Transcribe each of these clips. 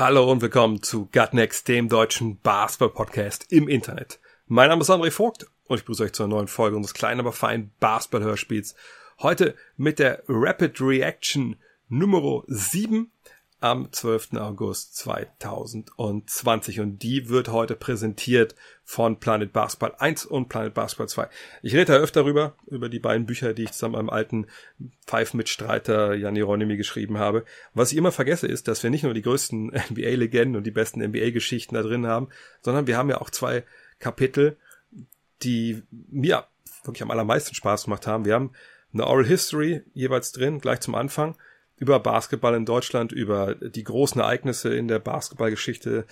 Hallo und willkommen zu Gutnext, dem deutschen Basketball-Podcast im Internet. Mein Name ist André Vogt und ich begrüße euch zu einer neuen Folge unseres kleinen, aber feinen Basketball-Hörspiels. Heute mit der Rapid Reaction Nummer 7 am 12. August 2020 und die wird heute präsentiert von Planet Basketball 1 und Planet Basketball 2. Ich rede da öfter darüber, über die beiden Bücher, die ich zusammen mit meinem alten Five-Mitstreiter Jan Hieronymi geschrieben habe. Was ich immer vergesse ist, dass wir nicht nur die größten NBA-Legenden und die besten NBA-Geschichten da drin haben, sondern wir haben ja auch zwei Kapitel, die mir wirklich am allermeisten Spaß gemacht haben. Wir haben eine Oral History jeweils drin, gleich zum Anfang über Basketball in Deutschland, über die großen Ereignisse in der Basketballgeschichte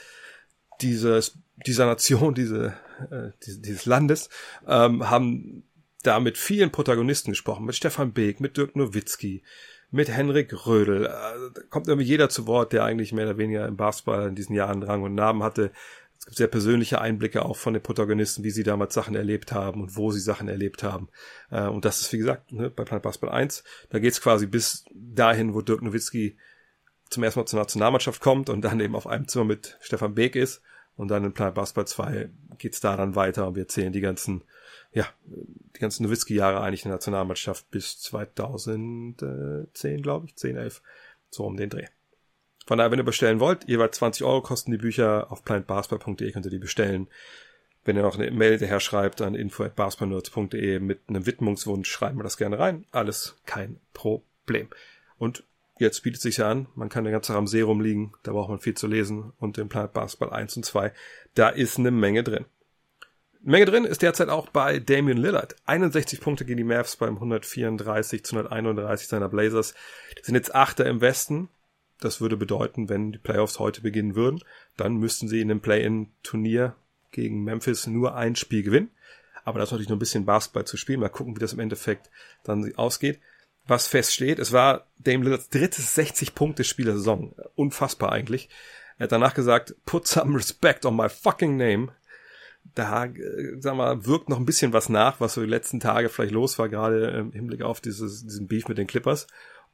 dieses, dieser Nation, diese, äh, dieses Landes, ähm, haben da mit vielen Protagonisten gesprochen, mit Stefan Beek, mit Dirk Nowitzki, mit Henrik Rödel. Da kommt irgendwie jeder zu Wort, der eigentlich mehr oder weniger im Basketball in diesen Jahren Rang und Namen hatte. Es gibt sehr persönliche Einblicke auch von den Protagonisten, wie sie damals Sachen erlebt haben und wo sie Sachen erlebt haben. Äh, und das ist, wie gesagt, ne, bei Planet Basketball 1, da geht's quasi bis dahin, wo Dirk Nowitzki zum ersten Mal zur Nationalmannschaft kommt und dann eben auf einem Zimmer mit Stefan Beek ist. Und dann in Planet Basketball 2 geht's da dann weiter und wir zählen die ganzen, ja, die ganzen Nowitzki-Jahre eigentlich in der Nationalmannschaft bis 2010, glaube ich, 10, 11, so um den Dreh. Von daher, wenn ihr bestellen wollt, jeweils 20 Euro kosten die Bücher. Auf planetbasketball.de könnt ihr die bestellen. Wenn ihr noch eine Mail daher schreibt an info.basketballnerds.de mit einem Widmungswunsch, schreiben wir das gerne rein. Alles kein Problem. Und jetzt bietet sich ja an, man kann den ganzen Tag am See rumliegen, da braucht man viel zu lesen. Und im Planet Basketball 1 und 2, da ist eine Menge drin. Menge drin ist derzeit auch bei Damian Lillard. 61 Punkte gegen die Mavs beim 134 zu 131 seiner Blazers. Die sind jetzt Achter im Westen. Das würde bedeuten, wenn die Playoffs heute beginnen würden, dann müssten sie in einem Play-in-Turnier gegen Memphis nur ein Spiel gewinnen. Aber das ist natürlich nur ein bisschen Basketball zu spielen. Mal gucken, wie das im Endeffekt dann ausgeht. Was feststeht, es war Dame Lillards drittes 60-Punkte-Spiel der Saison. Unfassbar eigentlich. Er hat danach gesagt, put some respect on my fucking name. Da, äh, sag mal, wirkt noch ein bisschen was nach, was so die letzten Tage vielleicht los war, gerade im Hinblick auf dieses, diesen Beef mit den Clippers.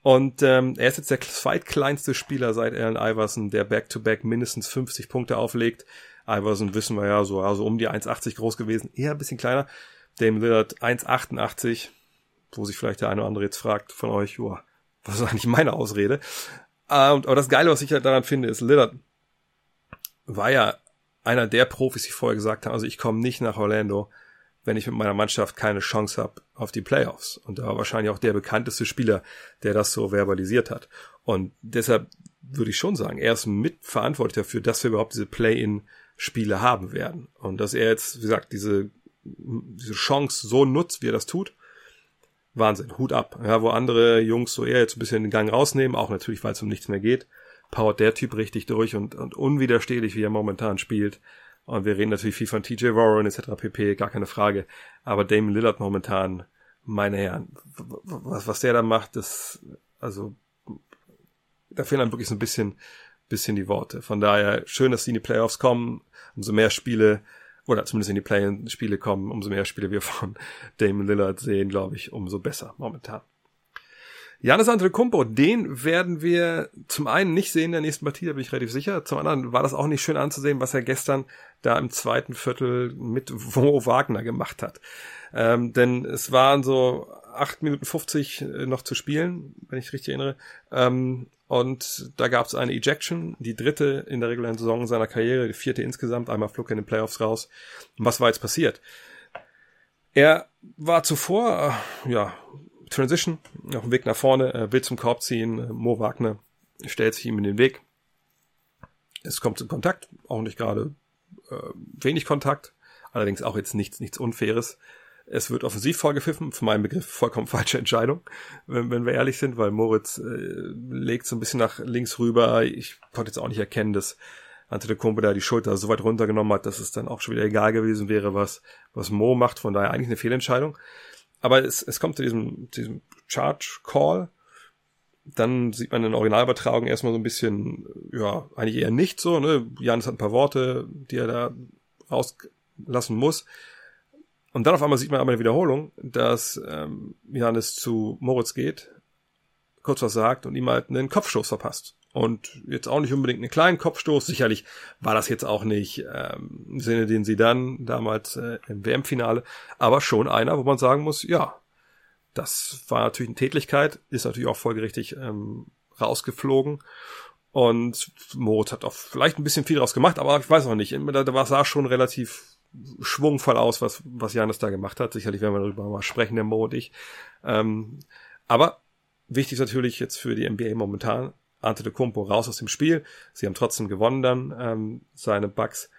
Und ähm, er ist jetzt der zweitkleinste Spieler seit Allen Iverson, der Back-to-Back -back mindestens 50 Punkte auflegt. Iverson wissen wir ja so, also um die 1,80 groß gewesen, eher ein bisschen kleiner. Dame Lillard 1,88, wo sich vielleicht der eine oder andere jetzt fragt von euch, joa, was ist eigentlich meine Ausrede? Ähm, aber das Geile, was ich halt daran finde, ist, Lillard war ja einer der Profis, die vorher gesagt haben, also ich komme nicht nach Orlando, wenn ich mit meiner Mannschaft keine Chance habe auf die Playoffs. Und da war wahrscheinlich auch der bekannteste Spieler, der das so verbalisiert hat. Und deshalb würde ich schon sagen, er ist mitverantwortlich dafür, dass wir überhaupt diese Play-in-Spiele haben werden. Und dass er jetzt, wie gesagt, diese, diese Chance so nutzt, wie er das tut, Wahnsinn, Hut ab. Ja, wo andere Jungs so eher jetzt ein bisschen den Gang rausnehmen, auch natürlich, weil es um nichts mehr geht, powert der Typ richtig durch und, und unwiderstehlich, wie er momentan spielt. Und wir reden natürlich viel von TJ Warren etc. pp, gar keine Frage. Aber Damon Lillard momentan, meine Herren, was, was der da macht, das, also, da fehlen einem wirklich so ein bisschen, bisschen die Worte. Von daher, schön, dass sie in die Playoffs kommen, umso mehr Spiele, oder zumindest in die Play-in-Spiele kommen, umso mehr Spiele wir von Damon Lillard sehen, glaube ich, umso besser momentan. Janis Antetokounmpo, den werden wir zum einen nicht sehen in der nächsten Partie, da bin ich relativ sicher. Zum anderen war das auch nicht schön anzusehen, was er gestern da im zweiten Viertel mit Wo Wagner gemacht hat. Ähm, denn es waren so acht Minuten 50 noch zu spielen, wenn ich richtig erinnere. Ähm, und da gab es eine Ejection, die dritte in der regulären Saison seiner Karriere, die vierte insgesamt. Einmal flog in den Playoffs raus. Und was war jetzt passiert? Er war zuvor, äh, ja, Transition, auf dem Weg nach vorne, äh, will zum Korb ziehen. Äh, Mo Wagner stellt sich ihm in den Weg. Es kommt zum Kontakt, auch nicht gerade äh, wenig Kontakt, allerdings auch jetzt nichts, nichts Unfaires. Es wird offensiv vorgepfiffen, für meinen Begriff vollkommen falsche Entscheidung, wenn, wenn wir ehrlich sind, weil Moritz äh, legt so ein bisschen nach links rüber. Ich konnte jetzt auch nicht erkennen, dass Antetokounmpo da die Schulter so weit runtergenommen hat, dass es dann auch schon wieder egal gewesen wäre, was, was Mo macht. Von daher eigentlich eine Fehlentscheidung. Aber es, es kommt zu diesem, diesem Charge Call. Dann sieht man in der Originalübertragung erstmal so ein bisschen, ja, eigentlich eher nicht so, ne? Janis hat ein paar Worte, die er da rauslassen muss. Und dann auf einmal sieht man aber eine Wiederholung, dass ähm, Janis zu Moritz geht, kurz was sagt und ihm halt einen Kopfstoß verpasst. Und jetzt auch nicht unbedingt einen kleinen Kopfstoß. Sicherlich war das jetzt auch nicht ähm, im Sinne, den sie dann damals äh, im WM-Finale, aber schon einer, wo man sagen muss, ja, das war natürlich eine Tätigkeit, ist natürlich auch folgerichtig ähm, rausgeflogen. Und Moritz hat auch vielleicht ein bisschen viel draus gemacht, aber ich weiß auch nicht. Da, da sah schon relativ schwungvoll aus, was, was Janis da gemacht hat. Sicherlich werden wir darüber mal sprechen, der Mo und ich. Ähm, aber wichtig ist natürlich jetzt für die NBA momentan, Ante de Kumpo raus aus dem Spiel. Sie haben trotzdem gewonnen dann, ähm, seine Bugs.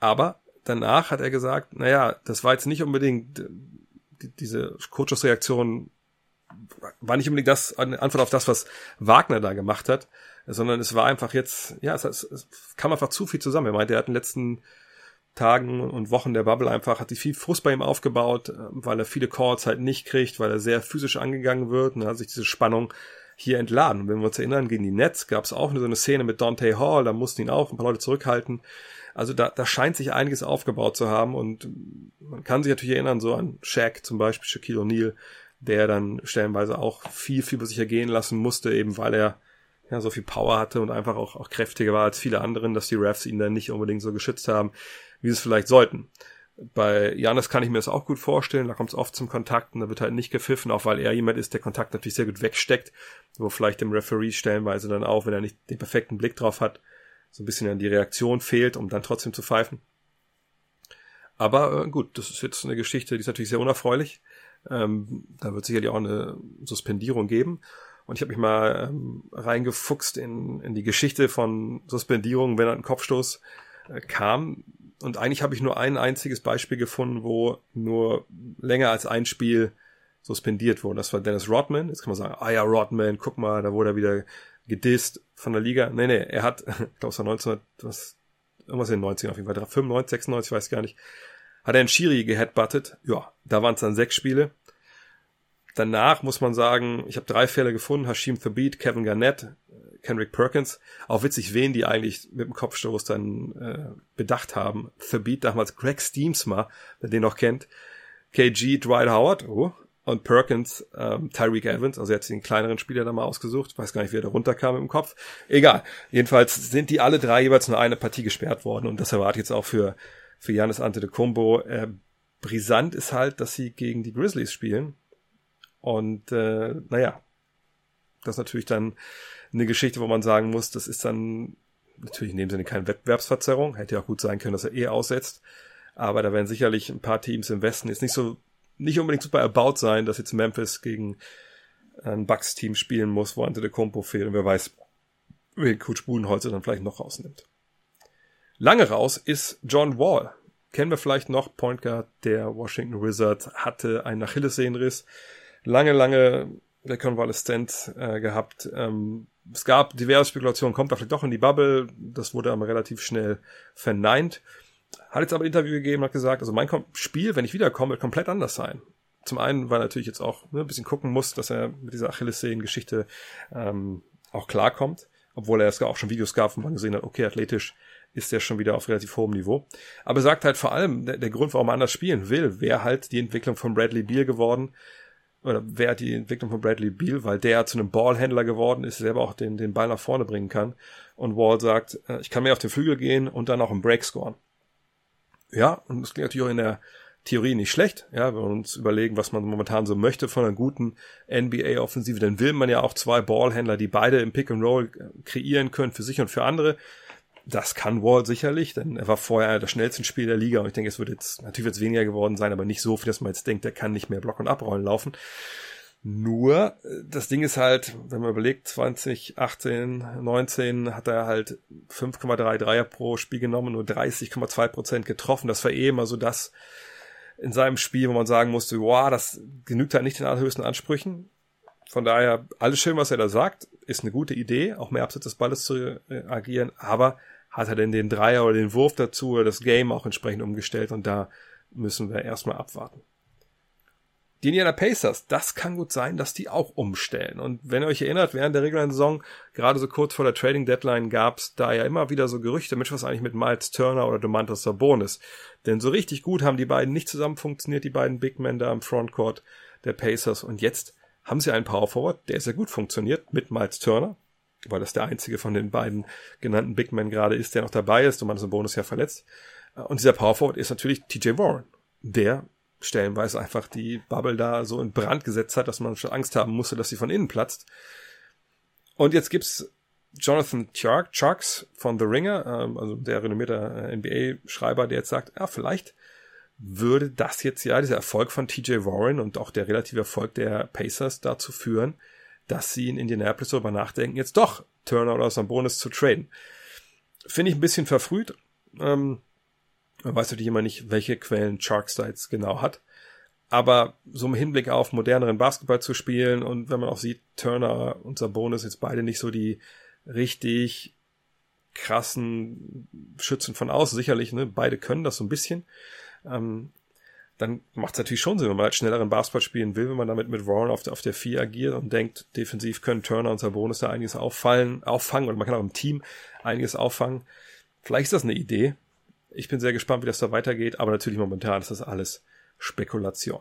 Aber danach hat er gesagt, naja, das war jetzt nicht unbedingt die, diese Kurzschussreaktion war nicht unbedingt das eine Antwort auf das, was Wagner da gemacht hat, sondern es war einfach jetzt, ja, es, es kam einfach zu viel zusammen. Er meinte, er hat in den letzten Tagen und Wochen der Bubble einfach hat sich viel Frust bei ihm aufgebaut, äh, weil er viele Calls halt nicht kriegt, weil er sehr physisch angegangen wird und hat sich diese Spannung hier entladen. Und wenn wir uns erinnern, gegen die Nets gab es auch so eine Szene mit Dante Hall, da mussten ihn auch ein paar Leute zurückhalten. Also da, da scheint sich einiges aufgebaut zu haben und man kann sich natürlich erinnern, so an Shaq zum Beispiel, Shaquille O'Neal, der dann stellenweise auch viel, viel über sich ergehen lassen musste, eben weil er ja so viel Power hatte und einfach auch, auch kräftiger war als viele anderen, dass die Refs ihn dann nicht unbedingt so geschützt haben wie sie es vielleicht sollten. Bei Janis kann ich mir das auch gut vorstellen, da kommt es oft zum Kontakt und da wird halt nicht gepfiffen, auch weil er jemand ist, der Kontakt natürlich sehr gut wegsteckt, wo vielleicht dem Referee stellenweise dann auch, wenn er nicht den perfekten Blick drauf hat, so ein bisschen an die Reaktion fehlt, um dann trotzdem zu pfeifen. Aber äh, gut, das ist jetzt eine Geschichte, die ist natürlich sehr unerfreulich. Ähm, da wird sicherlich auch eine Suspendierung geben. Und ich habe mich mal ähm, reingefuchst in, in die Geschichte von Suspendierungen, wenn ein Kopfstoß äh, kam und eigentlich habe ich nur ein einziges Beispiel gefunden, wo nur länger als ein Spiel suspendiert wurde. Das war Dennis Rodman. Jetzt kann man sagen, ah ja, Rodman, guck mal, da wurde er wieder gedisst von der Liga. Nee, nee, er hat, ich glaube, es war 1900, was, irgendwas in den 90 auf jeden Fall, 95, 96, weiß ich gar nicht, hat er einen Schiri geheadbuttet. Ja, da waren es dann sechs Spiele. Danach muss man sagen, ich habe drei Fälle gefunden, Hashim Thabit, Kevin Garnett, Kendrick Perkins. Auch witzig, wen die eigentlich mit dem Kopfstoß dann äh, bedacht haben. Thabit damals Greg Steamsma, wer den noch kennt. KG Dwight Howard, oh, und Perkins ähm, Tyreek Evans, also jetzt den kleineren Spieler da mal ausgesucht, weiß gar nicht, wie er da runterkam im Kopf. Egal. Jedenfalls sind die alle drei jeweils nur eine Partie gesperrt worden und das erwartet jetzt auch für für Janis Antetokounmpo. Äh, brisant ist halt, dass sie gegen die Grizzlies spielen und äh, naja, das ist natürlich dann eine Geschichte, wo man sagen muss, das ist dann natürlich in dem Sinne keine Wettbewerbsverzerrung. Hätte ja auch gut sein können, dass er eh aussetzt. Aber da werden sicherlich ein paar Teams im Westen jetzt nicht so, nicht unbedingt super erbaut sein, dass jetzt Memphis gegen ein Bucks-Team spielen muss, wo Ante de Compo fehlt und wer weiß, wen Coach Budenholzer dann vielleicht noch rausnimmt. Lange raus ist John Wall. Kennen wir vielleicht noch, Point Guard der Washington Wizards hatte einen Achillessehnenriss. Lange, lange der Convalescent äh, gehabt. Ähm, es gab diverse Spekulationen, kommt er vielleicht doch in die Bubble. Das wurde aber relativ schnell verneint. Hat jetzt aber ein Interview gegeben, hat gesagt, also mein Spiel, wenn ich wiederkomme, wird komplett anders sein. Zum einen, weil er natürlich jetzt auch ne, ein bisschen gucken muss, dass er mit dieser Achillessehnen-Geschichte ähm, auch klarkommt. Obwohl er es auch schon Videos gab, wo man gesehen hat, okay, athletisch ist er schon wieder auf relativ hohem Niveau. Aber er sagt halt vor allem, der, der Grund, warum er anders spielen will, wäre halt die Entwicklung von Bradley Beal geworden, oder wer die Entwicklung von Bradley Beal, weil der zu einem Ballhändler geworden ist, selber auch den, den Ball nach vorne bringen kann. Und Wall sagt, äh, ich kann mehr auf den Flügel gehen und dann auch einen Break scoren. Ja, und das klingt natürlich auch in der Theorie nicht schlecht, ja, wenn wir uns überlegen, was man momentan so möchte von einer guten NBA-Offensive, dann will man ja auch zwei Ballhändler, die beide im Pick and Roll kreieren können für sich und für andere. Das kann Wall sicherlich, denn er war vorher einer der schnellsten Spieler der Liga und ich denke, es wird jetzt, natürlich es weniger geworden sein, aber nicht so viel, dass man jetzt denkt, er kann nicht mehr Block und Abrollen laufen. Nur, das Ding ist halt, wenn man überlegt, 2018, 19 hat er halt 5,3 Dreier pro Spiel genommen, nur 30,2 Prozent getroffen. Das war eh immer so das in seinem Spiel, wo man sagen musste, wow, das genügt halt nicht den allerhöchsten Ansprüchen. Von daher, alles schön, was er da sagt, ist eine gute Idee, auch mehr abseits des Balles zu äh, agieren, aber hat er denn den Dreier oder den Wurf dazu oder das Game auch entsprechend umgestellt und da müssen wir erstmal abwarten. Die Indiana Pacers, das kann gut sein, dass die auch umstellen. Und wenn ihr euch erinnert, während der regulären Saison, gerade so kurz vor der Trading Deadline, gab es da ja immer wieder so Gerüchte, Mensch, was eigentlich mit Miles Turner oder Domantas Sabonis? Denn so richtig gut haben die beiden nicht zusammen funktioniert, die beiden Big Men da im Frontcourt der Pacers. Und jetzt haben sie einen Power Forward, der sehr gut funktioniert mit Miles Turner, weil das der einzige von den beiden genannten Big Men gerade ist, der noch dabei ist. Domantas Sabonis ja verletzt. Und dieser Power Forward ist natürlich TJ Warren, der stellenweise einfach die Bubble da so in Brand gesetzt hat, dass man schon Angst haben musste, dass sie von innen platzt. Und jetzt gibt's Jonathan Chark, Charks von The Ringer, ähm, also der renommierte äh, NBA-Schreiber, der jetzt sagt, ja, vielleicht würde das jetzt ja, dieser Erfolg von TJ Warren und auch der relative Erfolg der Pacers dazu führen, dass sie in Indianapolis darüber nachdenken, jetzt doch Turner oder Sabonis zu traden. Finde ich ein bisschen verfrüht. Ähm, man weiß natürlich immer nicht, welche Quellen Sharks da jetzt genau hat. Aber so im Hinblick auf moderneren Basketball zu spielen und wenn man auch sieht, Turner und Sabonis jetzt beide nicht so die richtig krassen Schützen von außen, sicherlich, ne? beide können das so ein bisschen. Ähm, dann macht es natürlich schon Sinn, wenn man halt schnelleren Basketball spielen will, wenn man damit mit Warren auf der, auf der 4 agiert und denkt, defensiv können Turner und Sabonis da einiges auffallen, auffangen oder man kann auch im Team einiges auffangen. Vielleicht ist das eine Idee. Ich bin sehr gespannt, wie das da weitergeht, aber natürlich momentan ist das alles Spekulation.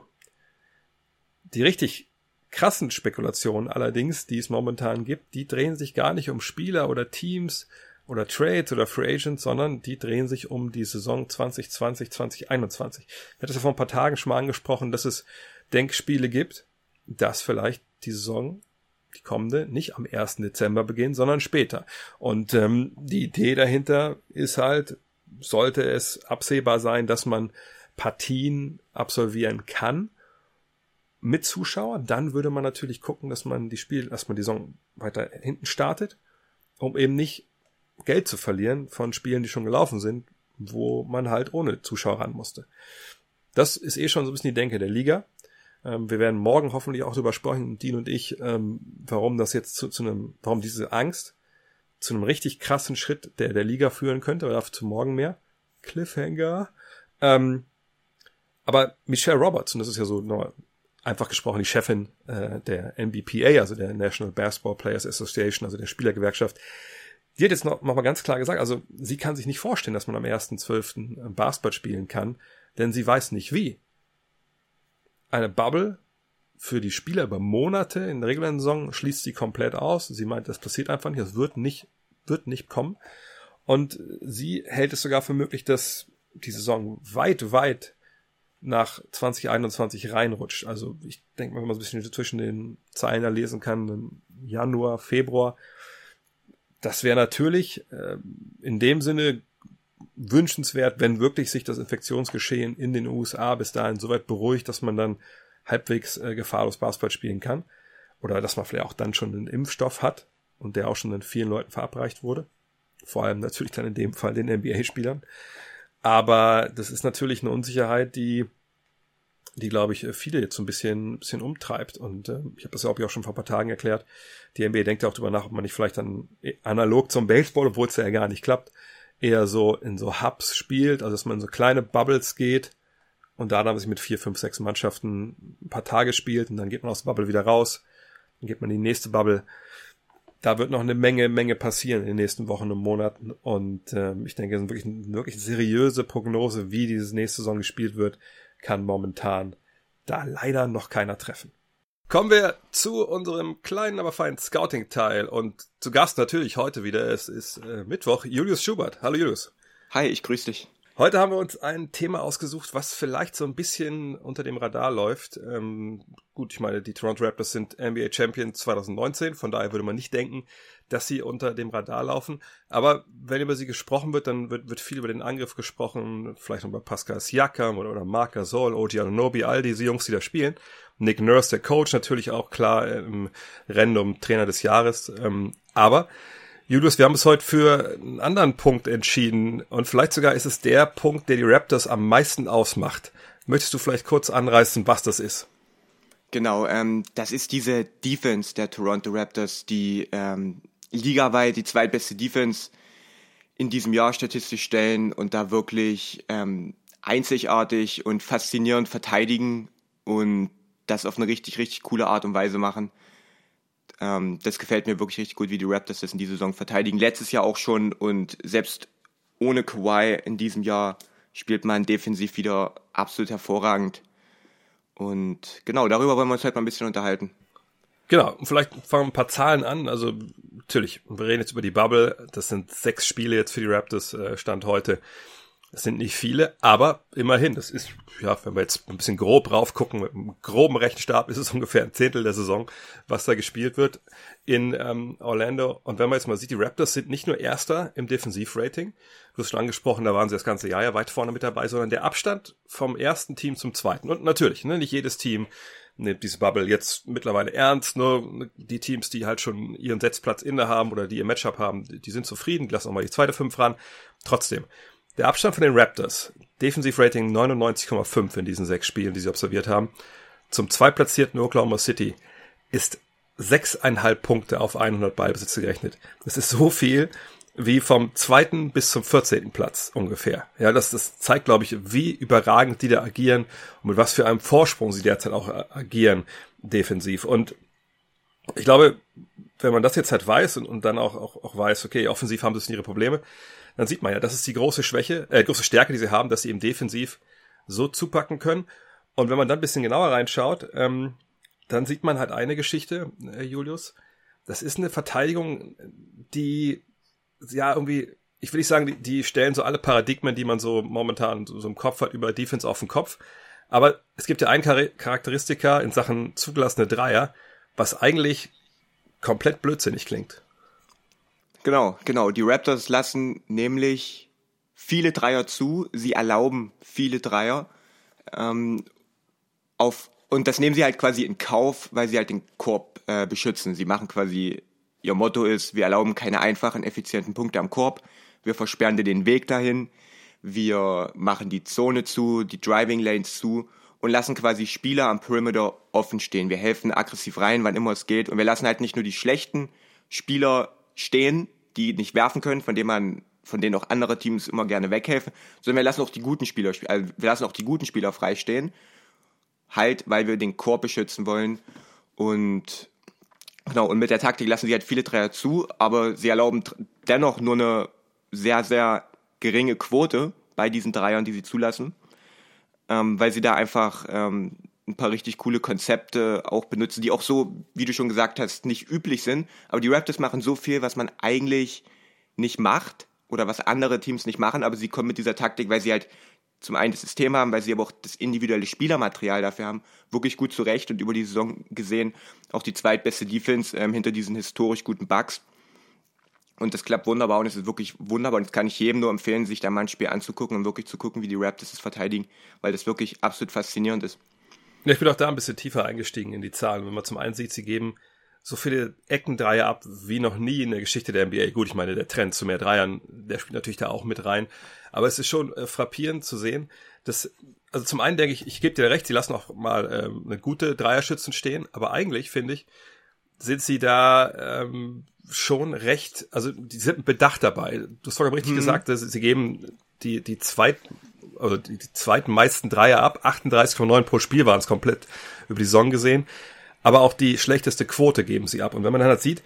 Die richtig krassen Spekulationen allerdings, die es momentan gibt, die drehen sich gar nicht um Spieler oder Teams oder Trades oder Free Agents, sondern die drehen sich um die Saison 2020, 2021. Ich hatte es ja vor ein paar Tagen schon mal angesprochen, dass es Denkspiele gibt, dass vielleicht die Saison, die kommende, nicht am 1. Dezember beginnt, sondern später. Und ähm, die Idee dahinter ist halt, sollte es absehbar sein, dass man Partien absolvieren kann mit Zuschauern, dann würde man natürlich gucken, dass man die Spiel, dass man die Saison weiter hinten startet, um eben nicht Geld zu verlieren von Spielen, die schon gelaufen sind, wo man halt ohne Zuschauer ran musste. Das ist eh schon so ein bisschen die Denke der Liga. Ähm, wir werden morgen hoffentlich auch darüber sprechen, Dean und ich, ähm, warum das jetzt zu, zu einem, warum diese Angst zu einem richtig krassen Schritt der, der Liga führen könnte, aber zu morgen mehr. Cliffhanger. Ähm, aber Michelle Roberts, und das ist ja so no, einfach gesprochen die Chefin äh, der NBPA, also der National Basketball Players Association, also der Spielergewerkschaft, die hat jetzt noch, noch mal ganz klar gesagt, also sie kann sich nicht vorstellen, dass man am 1.12. Basketball spielen kann, denn sie weiß nicht wie. Eine Bubble für die Spieler über Monate in der regulären Saison schließt sie komplett aus. Sie meint, das passiert einfach nicht, das wird nicht, wird nicht kommen. Und sie hält es sogar für möglich, dass die Saison weit, weit nach 2021 reinrutscht. Also ich denke mal, wenn man so ein bisschen zwischen den Zeilen da lesen kann, im Januar, Februar, das wäre natürlich äh, in dem Sinne wünschenswert, wenn wirklich sich das Infektionsgeschehen in den USA bis dahin so weit beruhigt, dass man dann halbwegs äh, gefahrlos Basketball spielen kann. Oder dass man vielleicht auch dann schon einen Impfstoff hat und der auch schon in vielen Leuten verabreicht wurde. Vor allem natürlich dann in dem Fall den NBA-Spielern. Aber das ist natürlich eine Unsicherheit, die, die glaube ich, viele jetzt so ein bisschen, bisschen umtreibt. Und äh, ich habe das ja auch schon vor ein paar Tagen erklärt. Die NBA denkt ja auch darüber nach, ob man nicht vielleicht dann analog zum Baseball, obwohl es ja gar nicht klappt, eher so in so Hubs spielt, also dass man in so kleine Bubbles geht und da dann sich mit vier, fünf, sechs Mannschaften ein paar Tage spielt und dann geht man aus der Bubble wieder raus, dann geht man in die nächste Bubble. Da wird noch eine Menge, Menge passieren in den nächsten Wochen und Monaten und äh, ich denke, eine wirklich, eine wirklich seriöse Prognose, wie diese nächste Saison gespielt wird, kann momentan da leider noch keiner treffen. Kommen wir zu unserem kleinen, aber feinen Scouting-Teil und zu Gast natürlich heute wieder. Es ist äh, Mittwoch. Julius Schubert. Hallo Julius. Hi, ich grüße dich. Heute haben wir uns ein Thema ausgesucht, was vielleicht so ein bisschen unter dem Radar läuft. Ähm, gut, ich meine, die Toronto Raptors sind NBA Champions 2019, von daher würde man nicht denken, dass sie unter dem Radar laufen. Aber wenn über sie gesprochen wird, dann wird, wird viel über den Angriff gesprochen, vielleicht über Pascal Siakam oder, oder Marc Gasol, OG Anunoby, all diese Jungs, die da spielen. Nick Nurse, der Coach, natürlich auch klar im Rennen um Trainer des Jahres. Ähm, aber Julius, wir haben es heute für einen anderen Punkt entschieden und vielleicht sogar ist es der Punkt, der die Raptors am meisten ausmacht. Möchtest du vielleicht kurz anreißen, was das ist? Genau, ähm, das ist diese Defense der Toronto Raptors, die ähm, ligaweit die zweitbeste Defense in diesem Jahr statistisch stellen und da wirklich ähm, einzigartig und faszinierend verteidigen und das auf eine richtig, richtig coole Art und Weise machen. Ähm, das gefällt mir wirklich richtig gut, wie die Raptors das in dieser Saison verteidigen. Letztes Jahr auch schon und selbst ohne Kawhi in diesem Jahr spielt man defensiv wieder absolut hervorragend. Und genau, darüber wollen wir uns heute mal ein bisschen unterhalten. Genau, vielleicht fangen wir ein paar Zahlen an. Also natürlich, wir reden jetzt über die Bubble. Das sind sechs Spiele jetzt für die Raptors, äh, Stand heute. Das sind nicht viele, aber immerhin, das ist, ja, wenn wir jetzt ein bisschen grob rauf gucken, mit einem groben Rechenstab ist es ungefähr ein Zehntel der Saison, was da gespielt wird in ähm, Orlando. Und wenn man jetzt mal sieht, die Raptors sind nicht nur Erster im Defensivrating, du hast schon angesprochen, da waren sie das ganze Jahr ja weit vorne mit dabei, sondern der Abstand vom ersten Team zum zweiten. Und natürlich, ne, nicht jedes Team nimmt diese Bubble jetzt mittlerweile ernst, nur die Teams, die halt schon ihren Setzplatz inne haben oder die ihr Matchup haben, die sind zufrieden, die lassen auch mal die zweite Fünf ran. Trotzdem, der Abstand von den Raptors, Defensivrating 99,5 in diesen sechs Spielen, die sie observiert haben, zum zweitplatzierten Oklahoma City ist sechseinhalb Punkte auf 100 Ballbesitze gerechnet. Das ist so viel wie vom zweiten bis zum vierzehnten Platz ungefähr. Ja, das, das zeigt, glaube ich, wie überragend die da agieren und mit was für einem Vorsprung sie derzeit auch agieren defensiv. Und ich glaube, wenn man das jetzt halt weiß und, und dann auch, auch, auch weiß, okay, offensiv haben sie ihre Probleme, dann sieht man ja, das ist die große Schwäche, äh, große Stärke, die sie haben, dass sie eben defensiv so zupacken können. Und wenn man dann ein bisschen genauer reinschaut, ähm, dann sieht man halt eine Geschichte, äh, Julius. Das ist eine Verteidigung, die ja irgendwie, ich will nicht sagen, die, die stellen so alle Paradigmen, die man so momentan so, so im Kopf hat, über Defense auf den Kopf. Aber es gibt ja ein Charakteristika in Sachen zugelassene Dreier, was eigentlich komplett blödsinnig klingt. Genau, genau. Die Raptors lassen nämlich viele Dreier zu. Sie erlauben viele Dreier. Ähm, auf, und das nehmen sie halt quasi in Kauf, weil sie halt den Korb äh, beschützen. Sie machen quasi, ihr Motto ist, wir erlauben keine einfachen, effizienten Punkte am Korb. Wir versperren dir den Weg dahin. Wir machen die Zone zu, die Driving Lanes zu und lassen quasi Spieler am Perimeter offen stehen. Wir helfen aggressiv rein, wann immer es geht. Und wir lassen halt nicht nur die schlechten Spieler stehen, die nicht werfen können, von denen man von denen auch andere Teams immer gerne weghelfen, sondern wir lassen auch die guten Spieler, also wir lassen auch die guten Spieler freistehen, halt, weil wir den Korb beschützen wollen und genau und mit der Taktik lassen sie halt viele Dreier zu, aber sie erlauben dennoch nur eine sehr sehr geringe Quote bei diesen Dreiern, die sie zulassen, ähm, weil sie da einfach ähm, ein paar richtig coole Konzepte auch benutzen, die auch so, wie du schon gesagt hast, nicht üblich sind. Aber die Raptors machen so viel, was man eigentlich nicht macht oder was andere Teams nicht machen, aber sie kommen mit dieser Taktik, weil sie halt zum einen das System haben, weil sie aber auch das individuelle Spielermaterial dafür haben, wirklich gut zurecht und über die Saison gesehen auch die zweitbeste Defense ähm, hinter diesen historisch guten Bugs. Und das klappt wunderbar und es ist wirklich wunderbar. Und das kann ich jedem nur empfehlen, sich da mal ein Spiel anzugucken und wirklich zu gucken, wie die Raptors es verteidigen, weil das wirklich absolut faszinierend ist. Ja, ich bin auch da ein bisschen tiefer eingestiegen in die Zahlen. Wenn man zum einen sieht, sie geben so viele Eckendreier ab wie noch nie in der Geschichte der NBA. Gut, ich meine, der Trend zu mehr Dreiern, der spielt natürlich da auch mit rein. Aber es ist schon äh, frappierend zu sehen, dass, also zum einen denke ich, ich gebe dir recht, sie lassen auch mal ähm, eine gute Dreierschützen stehen, aber eigentlich finde ich, sind sie da ähm, schon recht, also die sind bedacht dabei. Du hast vorhin richtig mhm. gesagt, dass sie geben die, die zweit, also die, die zweiten meisten Dreier ab, 38,9 pro Spiel waren es komplett über die Saison gesehen. Aber auch die schlechteste Quote geben sie ab. Und wenn man dann halt sieht,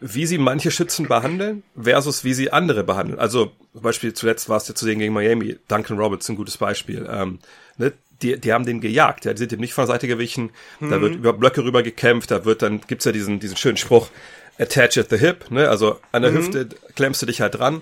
wie sie manche Schützen behandeln versus wie sie andere behandeln. Also zum Beispiel zuletzt war es ja zu sehen gegen Miami, Duncan Roberts ein gutes Beispiel. Ähm, ne? die, die haben den gejagt, ja, die sind ihm nicht von der Seite gewichen, mhm. da wird über Blöcke rüber gekämpft, da wird dann, gibt's ja diesen, diesen schönen Spruch, attach at the hip, ne, also an der mhm. Hüfte klemmst du dich halt dran,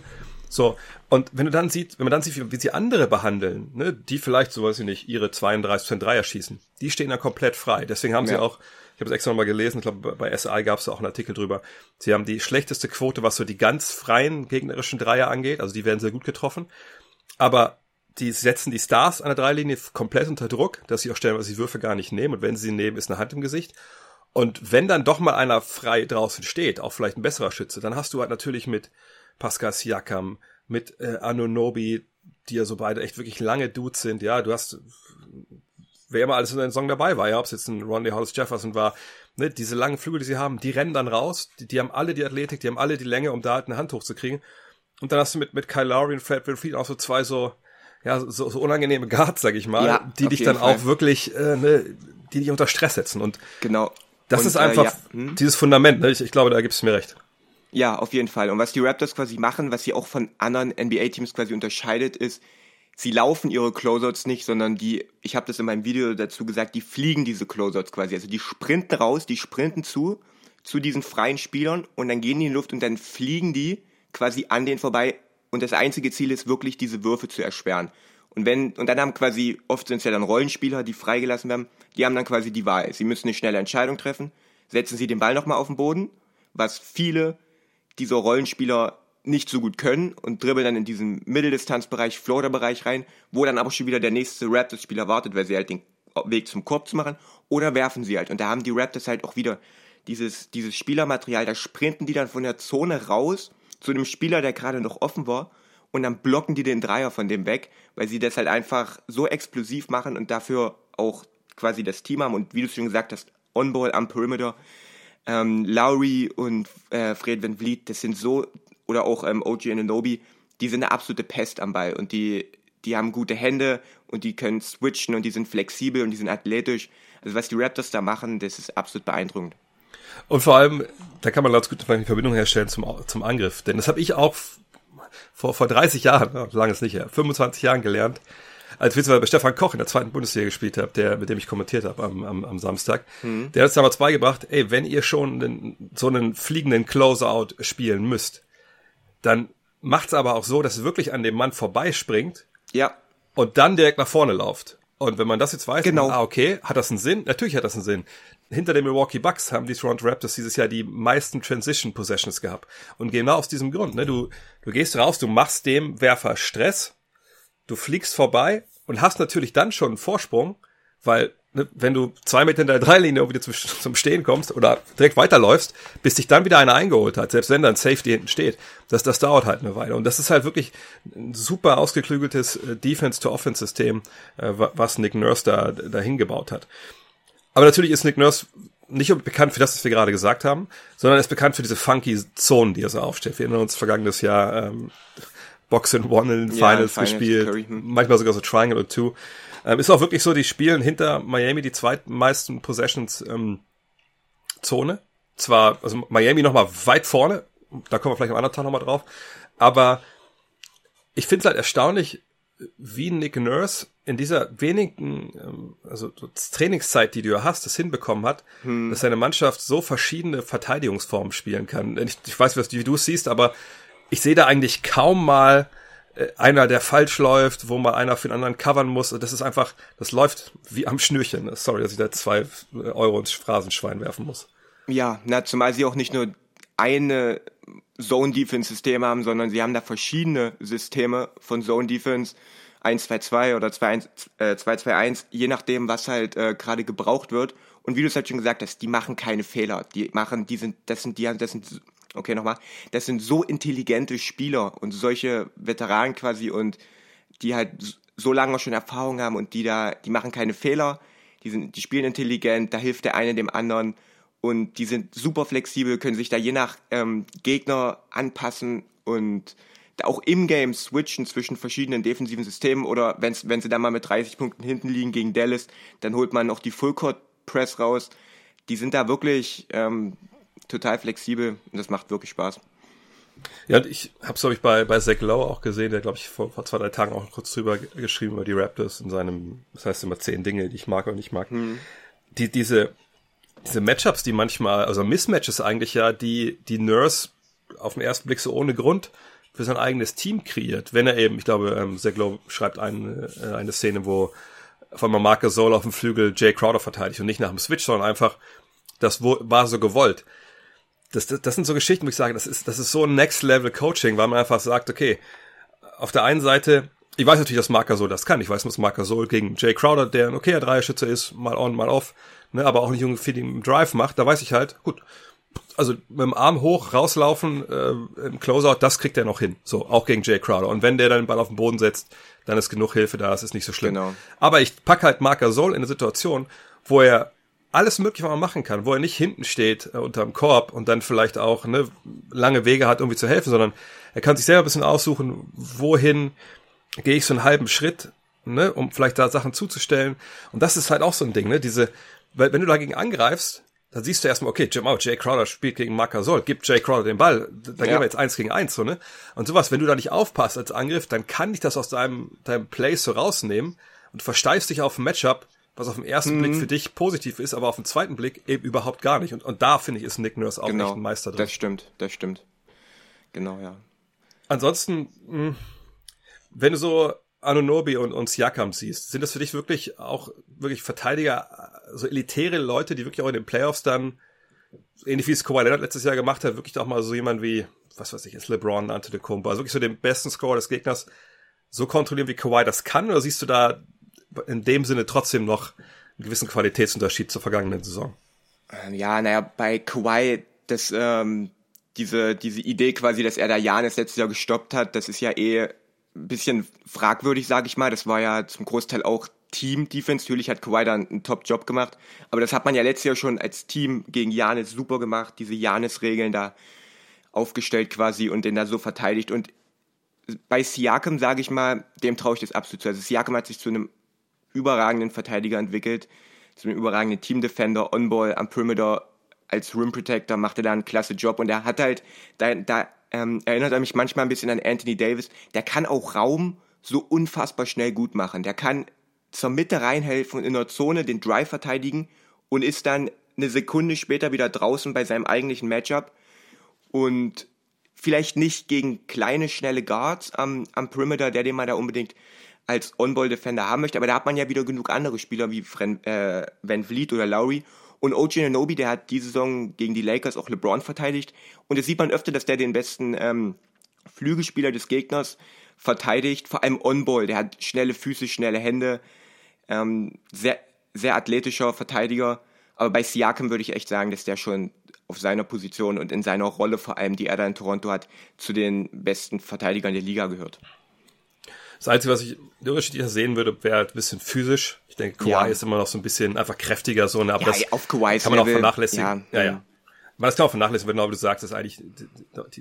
so, und wenn du dann siehst, wenn man dann sieht, wie, wie sie andere behandeln, ne, die vielleicht, so weiß ich nicht, ihre 32% Dreier schießen, die stehen da komplett frei. Deswegen haben ja. sie auch, ich habe es extra nochmal gelesen, ich glaube, bei SI gab es auch einen Artikel drüber, sie haben die schlechteste Quote, was so die ganz freien gegnerischen Dreier angeht, also die werden sehr gut getroffen. Aber die setzen die Stars an der Dreilinie komplett unter Druck, dass sie auch stellenweise die Würfe gar nicht nehmen und wenn sie sie nehmen, ist eine Hand im Gesicht. Und wenn dann doch mal einer frei draußen steht, auch vielleicht ein besserer Schütze, dann hast du halt natürlich mit Pascal Siakam, mit äh, Anunobi, die ja so beide echt wirklich lange Dudes sind. Ja, du hast, wer immer alles in der Song dabei war, ja, ob es jetzt ein Ronnie Hollis Jefferson war, ne, diese langen Flügel, die sie haben, die rennen dann raus, die, die haben alle die Athletik, die haben alle die Länge, um da halt eine Hand hochzukriegen. Und dann hast du mit, mit Kyle Lowry und Fred Winfried auch so zwei so, ja, so, so unangenehme Guards, sag ich mal, Ja, die dich dann Fall. auch wirklich, äh, ne, die dich unter Stress setzen. Und Genau. das Und, ist einfach Äh, ja, hm? dieses Fundament. Ne? Ich, ich glaube, da gibst du mir recht. Ja, auf jeden Fall. Und was die Raptors quasi machen, was sie auch von anderen NBA-Teams quasi unterscheidet, ist, sie laufen ihre Closeouts nicht, sondern die, ich habe das in meinem Video dazu gesagt, die fliegen diese Closeouts quasi. Also die sprinten raus, die sprinten zu, zu diesen freien Spielern und dann gehen die in die Luft und dann fliegen die quasi an denen vorbei. Und das einzige Ziel ist wirklich, diese Würfe zu erschweren. Und wenn, und dann haben quasi, oft sind es ja dann Rollenspieler, die freigelassen werden, die haben dann quasi die Wahl. Sie müssen eine schnelle Entscheidung treffen, setzen sie den Ball nochmal auf den Boden, was viele dieser Rollenspieler nicht so gut können und dribbeln dann in diesen Mitteldistanzbereich, Floater-Bereich rein, wo dann aber schon wieder der nächste Raptors-Spieler wartet, weil sie halt den Weg zum Korb zu machen, oder werfen sie halt. Und da haben die Raptors halt auch wieder dieses, dieses Spielermaterial, da sprinten die dann von der Zone raus zu dem Spieler, der gerade noch offen war, und dann blocken die den Dreier von dem weg, weil sie das halt einfach so explosiv machen und dafür auch quasi das Team haben und wie du schon gesagt hast, On-Ball am Perimeter, ähm, Lowry und äh, Fred Van Vliet, das sind so, oder auch ähm, OG Ananobi, die sind eine absolute Pest am Ball und die, die haben gute Hände und die können switchen und die sind flexibel und die sind athletisch. Also was die Raptors da machen, das ist absolut beeindruckend. Und vor allem, da kann man ganz gut eine Verbindung herstellen zum, zum Angriff. Denn das habe ich auch vor, vor 30 Jahren, ja, lange ist nicht her, 25 Jahren gelernt, als ich bei Stefan Koch in der zweiten Bundesliga gespielt habe, der, mit dem ich kommentiert habe am, am, am Samstag. Der hat es damals beigebracht, ey, wenn ihr schon einen, so einen fliegenden Closeout spielen müsst, dann macht's aber auch so, dass es wirklich an dem Mann vorbeispringt Ja, und dann direkt nach vorne lauft. Und wenn man das jetzt weiß, Genau. ah, okay, hat das einen Sinn? Natürlich hat das einen Sinn. Hinter den Milwaukee Bucks haben die Toronto Raptors dieses Jahr die meisten Transition Possessions gehabt. Und genau aus diesem Grund, ne, du, du gehst raus, du machst dem Werfer Stress, du fliegst vorbei und hast natürlich dann schon einen Vorsprung, weil ne, wenn du zwei Meter in der Dreilinie wieder zum, zum Stehen kommst oder direkt weiterläufst, bis dich dann wieder einer eingeholt hat, selbst wenn dann Safety hinten steht, das, das dauert halt eine Weile. Und das ist halt wirklich ein super ausgeklügeltes äh, Defense-to-Offense-System, äh, wa- was Nick Nurse da, da hingebaut hat. Aber natürlich ist Nick Nurse nicht nur bekannt für das, was wir gerade gesagt haben, sondern er ist bekannt für diese funky Zonen, die er so aufstellt. Wir erinnern uns vergangenes Jahr ähm, Box and One in den Ja, Finals, Finals, gespielt, hm. manchmal sogar so Triangle oder Two. Ähm, ist auch wirklich so, die spielen hinter Miami die zweitmeisten Possessions ähm, Zone. Zwar, also Miami nochmal weit vorne, da kommen wir vielleicht am anderen Tag nochmal drauf, aber ich finde es halt erstaunlich, wie Nick Nurse in dieser wenigen, ähm, also so Trainingszeit, die du ja hast, das hinbekommen hat, dass seine Mannschaft so verschiedene Verteidigungsformen spielen kann. Ich, ich weiß, wie du es siehst, aber ich sehe da eigentlich kaum mal äh, einer, der falsch läuft, wo mal einer für den anderen covern muss. Das ist einfach, das läuft wie am Schnürchen. Sorry, dass ich da zwei äh, Euro ins Phrasenschwein werfen muss. Ja, na, zumal sie auch nicht nur eine Zone-Defense-System haben, sondern sie haben da verschiedene Systeme von Zone-Defense. 1-2-2 oder 2-1, äh, 2-2-1, je nachdem, was halt äh, gerade gebraucht wird. Und wie du es halt schon gesagt hast, die machen keine Fehler. Die machen, die sind, das sind, die, das sind, okay, nochmal, das sind so intelligente Spieler und solche Veteranen quasi und die halt so lange schon Erfahrung haben und die da, die machen keine Fehler, die sind, die spielen intelligent, da hilft der eine dem anderen und die sind super flexibel, können sich da je nach ähm, Gegner anpassen und da auch im Game switchen zwischen verschiedenen defensiven Systemen oder wenn's, wenn sie dann mal mit 30 Punkten hinten liegen gegen Dallas, dann holt man noch die Fullcourt Press raus. Die sind da wirklich ähm, total flexibel und das macht wirklich Spaß. Ja, und ich habe es, glaube ich, bei, bei Zach Lowe auch gesehen, der, glaube ich, vor, vor zwei, drei Tagen auch kurz drüber ge- geschrieben über die Raptors in seinem, das heißt immer zehn Dinge, die ich mag und nicht mag. Die, diese, diese Matchups, die manchmal, also Mismatches eigentlich ja, die, die Nurse auf den ersten Blick so ohne Grund für sein eigenes Team kreiert. Wenn er eben, ich glaube, ähm, Zach Lowe schreibt eine, äh, eine Szene, wo von Marc Gasol auf dem Flügel Jay Crowder verteidigt und nicht nach dem Switch, sondern einfach, das war so gewollt das, das, das sind so Geschichten, wo ich sage, das ist, das ist so ein Next-Level-Coaching, weil man einfach sagt, okay, auf der einen Seite, ich weiß natürlich, dass Marc Gasol das kann. Ich weiß, dass Marc Gasol gegen Jay Crowder, der ein okayer Dreierschütze ist, mal on, mal off, ne, aber auch nicht irgendwie den Drive macht, da weiß ich halt, gut, also mit dem Arm hoch rauslaufen äh, im Closeout, das kriegt er noch hin. So, auch gegen Jay Crowder. Und wenn der dann den Ball auf den Boden setzt, dann ist genug Hilfe da, das ist nicht so schlimm. Genau. Aber ich pack halt Marc Gasol in eine Situation, wo er alles mögliche, was man machen kann, wo er nicht hinten steht äh, unterm Korb und dann vielleicht auch ne, lange Wege hat, irgendwie zu helfen, sondern er kann sich selber ein bisschen aussuchen, wohin gehe ich so einen halben Schritt, ne, um vielleicht da Sachen zuzustellen. Und das ist halt auch so ein Ding, ne, diese, weil wenn du dagegen angreifst, dann siehst du erstmal, okay, Jim out, Jay Crowder spielt gegen Marc Gasol, gibt Jay Crowder den Ball, da ja. gehen wir jetzt eins gegen eins, so, ne? Und sowas, wenn du da nicht aufpasst als Angriff, dann kann dich das aus deinem, deinem Play so rausnehmen und versteifst dich auf ein Matchup, was auf den ersten mhm. Blick für dich positiv ist, aber auf den zweiten Blick eben überhaupt gar nicht. Und, und da finde ich, ist Nick Nurse auch genau, echt ein Meister drin. Das stimmt, das stimmt. Genau, ja. Ansonsten, mh, wenn du so Anunobi und, und Siakam siehst, sind das für dich wirklich auch wirklich Verteidiger, so elitäre Leute, die wirklich auch in den Playoffs dann, ähnlich wie es Kawhi Leonard letztes Jahr gemacht hat, wirklich auch mal so jemand wie, was weiß ich, ist LeBron, Antetokounmpo, also wirklich so den besten Scorer des Gegners so kontrollieren, wie Kawhi das kann, oder siehst du da in dem Sinne trotzdem noch einen gewissen Qualitätsunterschied zur vergangenen Saison. Ähm, ja, naja, bei Kawhi, das, ähm, diese, diese Idee quasi, dass er da Janis letztes Jahr gestoppt hat, das ist ja eh ein bisschen fragwürdig, sage ich mal. Das war ja zum Großteil auch Team-Defense. Natürlich hat Kawhi da einen Top-Job gemacht, aber das hat man ja letztes Jahr schon als Team gegen Janis super gemacht, diese Janis-Regeln da aufgestellt quasi und den da so verteidigt. Und bei Siakam, sage ich mal, dem traue ich das absolut zu. Also Siakam hat sich zu einem überragenden Verteidiger entwickelt, zu einem überragenden Team-Defender, On-Ball, am Perimeter, als Rim Protector macht er da einen klasse Job und er hat halt, da, da ähm, erinnert er mich manchmal ein bisschen an Anthony Davis, der kann auch Raum so unfassbar schnell gut machen. Der kann zur Mitte reinhelfen und in der Zone den Drive verteidigen und ist dann eine Sekunde später wieder draußen bei seinem eigentlichen Matchup und vielleicht nicht gegen kleine, schnelle Guards am, am Perimeter, der den man da unbedingt als On-Ball-Defender haben möchte. Aber da hat man ja wieder genug andere Spieler wie Fren äh, Van Vliet oder Lowry. Und OG Ananobi, der hat diese Saison gegen die Lakers auch LeBron verteidigt. Und es sieht man öfter, dass der den besten ähm, Flügelspieler des Gegners verteidigt. Vor allem On-Ball. Der hat schnelle Füße, schnelle Hände. Ähm, sehr, sehr athletischer Verteidiger. Aber bei Siakam würde ich echt sagen, dass der schon auf seiner Position und in seiner Rolle vor allem, die er da in Toronto hat, zu den besten Verteidigern der Liga gehört. Das Einzige, was ich unterschiedlicher sehen würde, wäre halt ein bisschen physisch. Ich denke, Kawhi ja. ist immer noch so ein bisschen einfach kräftiger, so, ne, aber ja, das auf Kawhi's kann man auch vernachlässigen. Ja, ja. ja. Aber das kann man auch vernachlässigen, wie du sagst, dass eigentlich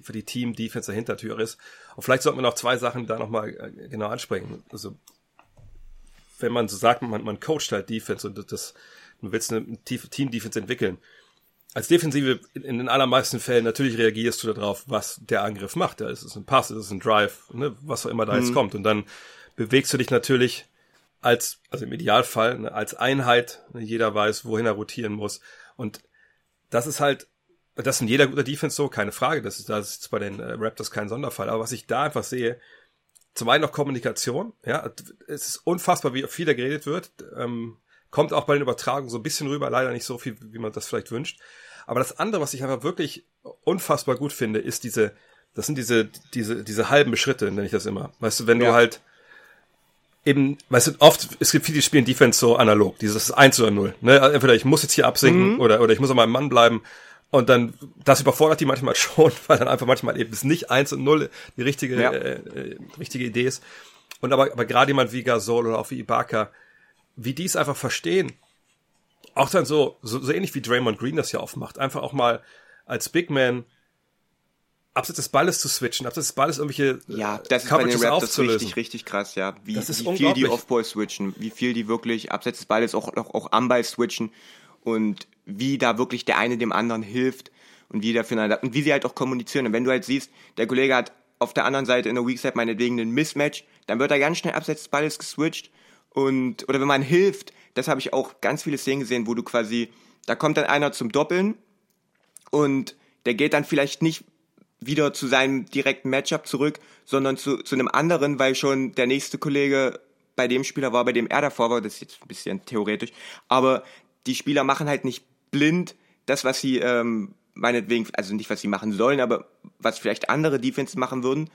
für die Team-Defense der Hintertür ist. Und vielleicht sollten wir noch zwei Sachen da nochmal äh, genau ansprechen. Also, wenn man so sagt, man, man coacht halt Defense und das, du willst eine Team-Defense entwickeln als Defensive in den allermeisten Fällen natürlich reagierst du darauf, was der Angriff macht. Ja, ist es ein Pass, ist es ein Drive, ne, was auch immer da mhm. jetzt kommt. Und dann bewegst du dich natürlich als, also im Idealfall, ne, als Einheit. Ne, jeder weiß, wohin er rotieren muss. Und das ist halt, das ist in jeder guter Defense so, keine Frage. Das ist, das ist bei den äh, Raptors kein Sonderfall. Aber was ich da einfach sehe, zum einen noch Kommunikation, ja, es ist unfassbar, wie viel da geredet wird. Ähm, Kommt auch bei den Übertragungen so ein bisschen rüber, leider nicht so viel, wie man das vielleicht wünscht. Aber das andere, was ich einfach wirklich unfassbar gut finde, ist diese, das sind diese, diese, diese halben Schritte, nenne ich das immer. Weißt du, wenn ja. du halt eben, weißt du, oft, es gibt viele, die spielen Defense so analog, dieses 1 oder 0. Ne? Also entweder ich muss jetzt hier absinken mhm. oder, oder ich muss an meinem Mann bleiben. Und dann, das überfordert die manchmal schon, weil dann einfach manchmal eben es nicht 1 und 0 die richtige, ja. äh, äh, richtige Idee ist. Und aber, aber gerade jemand wie Gasol oder auch wie Ibaka, wie die es einfach verstehen. Auch dann so, so, so ähnlich wie Draymond Green das ja aufmacht. Einfach auch mal als Big Man abseits des Balles zu switchen, abseits des Balles irgendwelche Ja, das ist bei den Raptors richtig, richtig krass, ja. Wie, wie viel die Offball switchen, wie viel die wirklich abseits des Balles auch, auch, auch am Ball switchen und wie da wirklich der eine dem anderen hilft und wie füreinander, und wie sie halt auch kommunizieren. Und wenn du halt siehst, der Kollege hat auf der anderen Seite in der Weak Side meinetwegen einen Mismatch, dann wird er ganz schnell abseits des Balles geswitcht und, oder wenn man hilft, das habe ich auch ganz viele Szenen gesehen, wo du quasi, da kommt dann einer zum Doppeln und der geht dann vielleicht nicht wieder zu seinem direkten Matchup zurück, sondern zu, zu einem anderen, weil schon der nächste Kollege bei dem Spieler war, bei dem er davor war, das ist jetzt ein bisschen theoretisch, aber die Spieler machen halt nicht blind das, was sie ähm, meinetwegen, also nicht, was sie machen sollen, aber was vielleicht andere Defenses machen würden,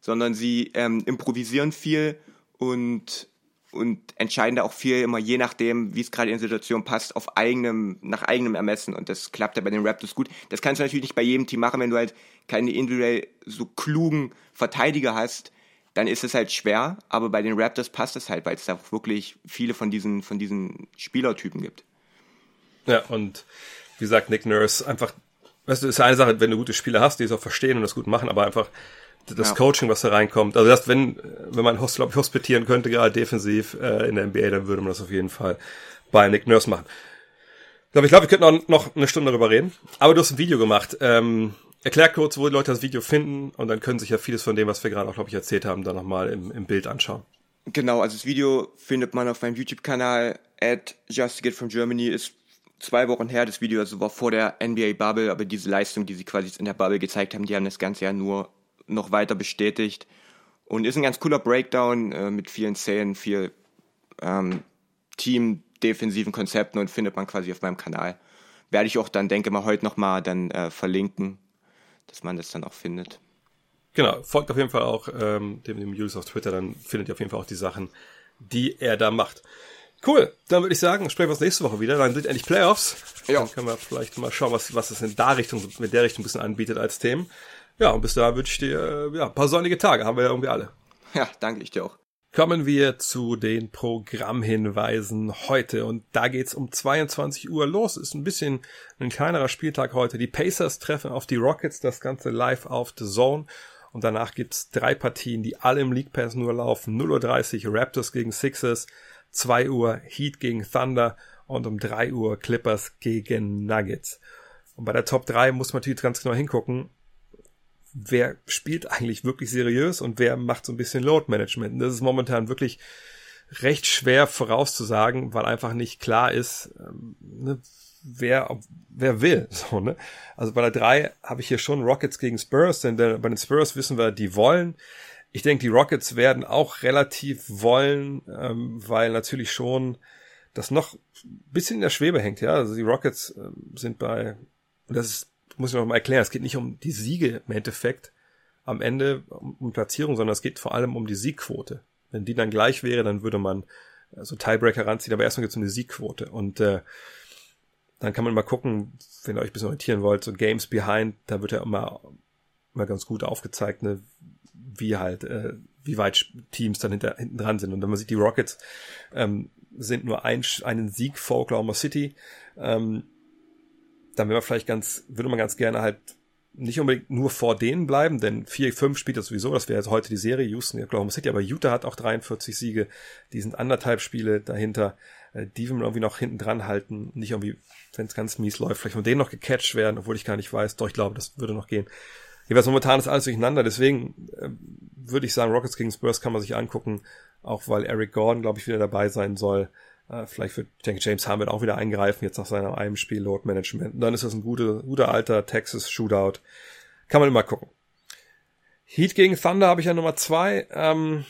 sondern sie ähm, improvisieren viel und und entscheiden da auch viel immer je nachdem, wie es gerade in der Situation passt, auf eigenem, nach eigenem Ermessen und das klappt ja bei den Raptors gut. Das kannst du natürlich nicht bei jedem Team machen, wenn du halt keine individuell so klugen Verteidiger hast, dann ist es halt schwer, aber bei den Raptors passt es halt, weil es da wirklich viele von diesen, von diesen Spielertypen gibt. Ja, und wie gesagt, Nick Nurse einfach, weißt du, ist ja eine Sache, wenn du gute Spieler hast, die es auch verstehen und das gut machen, aber einfach das ja. Coaching, was da reinkommt. Also das, wenn, wenn man, glaube ich, hospitieren könnte, gerade defensiv äh, in der NBA, dann würde man das auf jeden Fall bei Nick Nurse machen. Ich glaube, ich, glaub, wir könnten auch noch eine Stunde darüber reden. Aber du hast ein Video gemacht. Ähm, erklär kurz, wo die Leute das Video finden und dann können sich ja vieles von dem, was wir gerade auch, glaube ich, erzählt haben, dann nochmal im, im Bild anschauen. Genau, also das Video findet man auf meinem YouTube-Kanal at Just Get from Germany. Ist zwei Wochen her, das Video, also war vor der NBA Bubble, aber diese Leistung, die sie quasi in der Bubble gezeigt haben, die haben das Ganze ja nur noch weiter bestätigt. Und ist ein ganz cooler Breakdown äh, mit vielen Szenen, viel ähm, Team-defensiven Konzepten und findet man quasi auf meinem Kanal. Werde ich auch dann, denke mal, heute nochmal dann äh, verlinken, dass man das dann auch findet. Genau, folgt auf jeden Fall auch ähm, dem, dem Julius auf Twitter, dann findet ihr auf jeden Fall auch die Sachen, die er da macht. Cool, dann würde ich sagen, sprechen wir uns nächste Woche wieder. Dann sind endlich Playoffs. Ja. Dann können wir vielleicht mal schauen, was, was es in der Richtung, mit der Richtung ein bisschen anbietet als Themen. Ja, und bis da wünsche ich dir ja, ein paar sonnige Tage, haben wir ja irgendwie alle. Ja, danke ich dir auch. Kommen wir zu den Programmhinweisen heute und da geht's um 22 Uhr los. Ist ein bisschen ein kleinerer Spieltag heute. Die Pacers treffen auf die Rockets, das Ganze live auf The Zone und danach gibt's drei Partien, die alle im League Pass nur laufen. 0.30 Uhr Raptors gegen Sixers, 2 Uhr Heat gegen Thunder und um 3 Uhr Clippers gegen Nuggets. Und bei der Top 3 muss man natürlich ganz genau hingucken, wer spielt eigentlich wirklich seriös und wer macht so ein bisschen Load Management. Das ist momentan wirklich recht schwer vorauszusagen, weil einfach nicht klar ist, ähm, ne, wer, wer will. So, ne? Also bei der 3 habe ich hier schon Rockets gegen Spurs, denn der, bei den Spurs wissen wir, die wollen. Ich denke, die Rockets werden auch relativ wollen, ähm, weil natürlich schon das noch ein bisschen in der Schwebe hängt. Ja, also die Rockets ähm, sind bei, das ist muss ich noch mal erklären, es geht nicht um die Siege im Endeffekt am Ende um Platzierung, sondern es geht vor allem um die Siegquote. Wenn die dann gleich wäre, dann würde man so also Tiebreaker ranziehen, aber erstmal geht es um die Siegquote. Und äh, dann kann man mal gucken, wenn ihr euch ein bisschen orientieren wollt, so Games Behind, da wird ja immer, immer ganz gut aufgezeigt, ne, wie halt, äh, wie weit Teams dann hinter, hinten dran sind. Und wenn man sieht, die Rockets ähm, sind nur ein, einen Sieg vor Oklahoma City. Ähm, dann wäre man vielleicht ganz, würde man ganz gerne halt nicht unbedingt nur vor denen bleiben, denn 4-5 spielt das sowieso, das wäre jetzt heute die Serie, Houston, Oklahoma City, aber Utah hat auch 43 Siege, die sind anderthalb Spiele dahinter, äh, die will man irgendwie noch hinten dran halten, nicht irgendwie, wenn es ganz mies läuft, vielleicht von denen noch gecatcht werden, obwohl ich gar nicht weiß, doch ich glaube, das würde noch gehen. Jeweils momentan ist alles durcheinander, deswegen äh, würde ich sagen, Rockets gegen Spurs kann man sich angucken, auch weil Eric Gordon, glaube ich, wieder dabei sein soll. Äh, vielleicht wird, ich denke, James Harden auch wieder eingreifen, jetzt nach seinem einem Spiel Load Management. Und dann ist das ein guter, guter alter Texas Shootout. Kann man immer gucken. Heat gegen Thunder habe ich ja Nummer zwei. Ähm,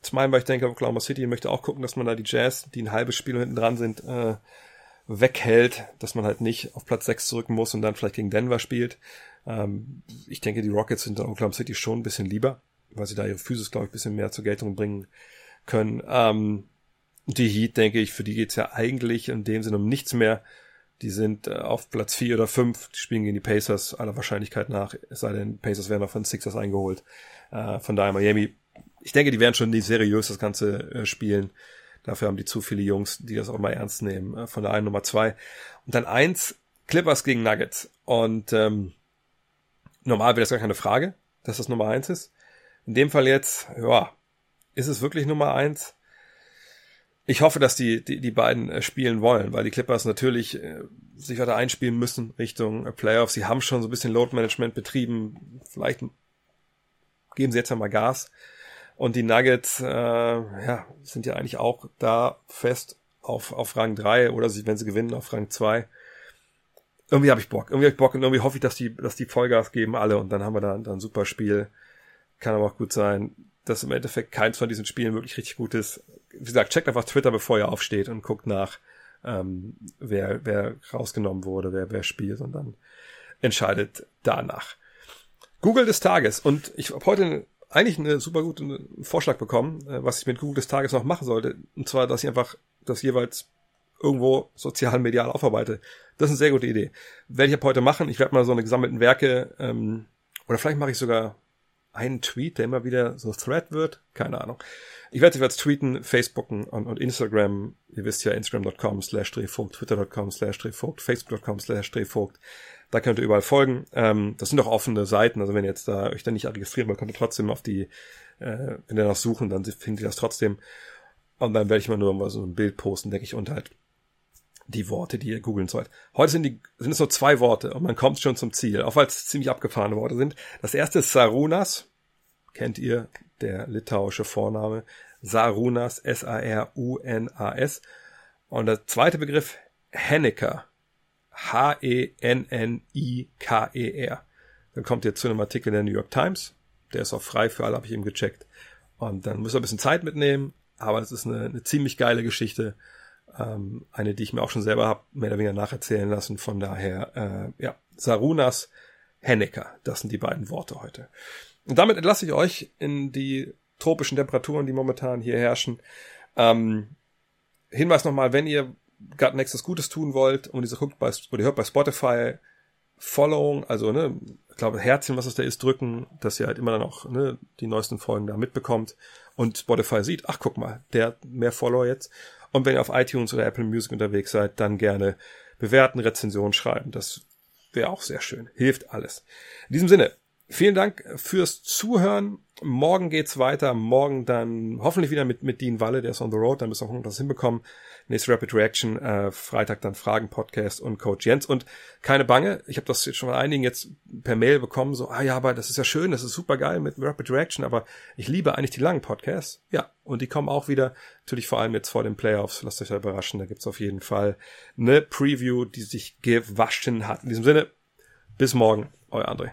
zum einen, weil ich denke, Oklahoma City möchte auch gucken, dass man da die Jazz, die ein halbes Spiel hinten dran sind, äh, weghält, dass man halt nicht auf Platz 6 zurück muss und dann vielleicht gegen Denver spielt. Ähm, ich denke, die Rockets sind in Oklahoma City schon ein bisschen lieber, weil sie da ihre Physis, glaube ich, ein bisschen mehr zur Geltung bringen können. Ähm, die Heat, denke ich, für die geht's ja eigentlich in dem Sinne um nichts mehr. Die sind äh, auf Platz vier oder fünf, die spielen gegen die Pacers aller Wahrscheinlichkeit nach, es sei denn, Pacers werden noch von Sixers eingeholt. Äh, von daher Miami, ich denke, die werden schon nicht seriös das Ganze äh, spielen. Dafür haben die zu viele Jungs, die das auch mal ernst nehmen. Äh, von der einen Nummer zwei. Und dann eins, Clippers gegen Nuggets. Und ähm, normal wäre das gar keine Frage, dass das Nummer eins ist. In dem Fall jetzt, ja, ist es wirklich Nummer eins? Ich hoffe, dass die, die, die beiden äh, spielen wollen, weil die Clippers natürlich äh, sich weiter einspielen müssen Richtung äh, Playoffs. Sie haben schon so ein bisschen Load Management betrieben. Vielleicht geben sie jetzt einmal Gas. Und die Nuggets, äh, ja, sind ja eigentlich auch da fest auf, auf Rang 3 oder sie, wenn sie gewinnen, auf Rang 2. Irgendwie habe ich Bock. Irgendwie habe ich Bock und irgendwie hoffe ich, dass die, dass die Vollgas geben alle und dann haben wir da, da ein super Spiel. Kann aber auch gut sein, dass im Endeffekt keins von diesen Spielen wirklich richtig gut ist. Wie gesagt, checkt einfach Twitter, bevor ihr aufsteht und guckt nach, ähm, wer, wer rausgenommen wurde, wer, wer spielt und dann entscheidet danach. Google des Tages. Und ich habe heute eigentlich einen super guten Vorschlag bekommen, äh, was ich mit Google des Tages noch machen sollte. Und zwar, dass ich einfach das jeweils irgendwo sozial medial aufarbeite. Das ist eine sehr gute Idee. Werde ich ab heute machen. Ich werde mal so eine gesammelten Werke, ähm, oder vielleicht mache ich sogar einen Tweet, der immer wieder so Thread wird. Keine Ahnung. Ich werde jetzt tweeten, Facebooken und, und Instagram. Ihr wisst ja, instagram.com slash drehvogt, twitter.com slash drehvogt, facebook.com slash drehvogt. Da könnt ihr überall folgen. Ähm, das sind doch offene Seiten. Also wenn ihr jetzt da euch da nicht registrieren wollt, könnt ihr trotzdem auf die, äh, wenn ihr noch suchen, dann findet ihr das trotzdem. Und dann werde ich mal nur mal so ein Bild posten, denke ich, und halt die Worte, die ihr googeln sollt. Heute sind, die, sind es nur zwei Worte und man kommt schon zum Ziel, auch weil es ziemlich abgefahrene Worte sind. Das erste ist Sarunas, kennt ihr, der litauische Vorname. Sarunas, S-A-R-U-N-A-S. Und der zweite Begriff, Henneker, H-E-N-N-I-K-E-R. Dann kommt ihr zu einem Artikel der New York Times, der ist auch frei für alle, habe ich eben gecheckt. Und dann müsst ihr ein bisschen Zeit mitnehmen, aber es ist eine, eine ziemlich geile Geschichte ähm, eine, die ich mir auch schon selber habe mehr oder weniger nacherzählen lassen. Von daher, äh, ja, Sarunas Hennecker, das sind die beiden Worte heute. Und damit entlasse ich euch in die tropischen Temperaturen, die momentan hier herrschen. Ähm, Hinweis nochmal, wenn ihr gerade nächstes Gutes tun wollt und ihr guckt bei, oder hört bei Spotify Following, also ne, ich glaube Herzchen, was es da ist, drücken, dass ihr halt immer dann auch ne, die neuesten Folgen da mitbekommt und Spotify sieht, ach guck mal, der hat mehr Follower jetzt. Und wenn ihr auf iTunes oder Apple Music unterwegs seid, dann gerne bewerten, Rezensionen schreiben. Das wäre auch sehr schön. Hilft alles. In diesem Sinne, vielen Dank fürs Zuhören. Morgen geht's weiter. Morgen dann hoffentlich wieder mit, mit Dean Walle, der ist on the road. Dann müssen wir auch noch das hinbekommen. Nächste Rapid Reaction, äh, Freitag dann Fragen Podcast und Coach Jens. Und keine Bange, ich habe das jetzt schon von einigen jetzt per Mail bekommen, so, ah ja, aber das ist ja schön, das ist super geil mit Rapid Reaction, aber ich liebe eigentlich die langen Podcasts. Ja, und die kommen auch wieder, natürlich vor allem jetzt vor den Playoffs, lasst euch da überraschen, da gibt's auf jeden Fall eine Preview, die sich gewaschen hat. In diesem Sinne, bis morgen, euer André.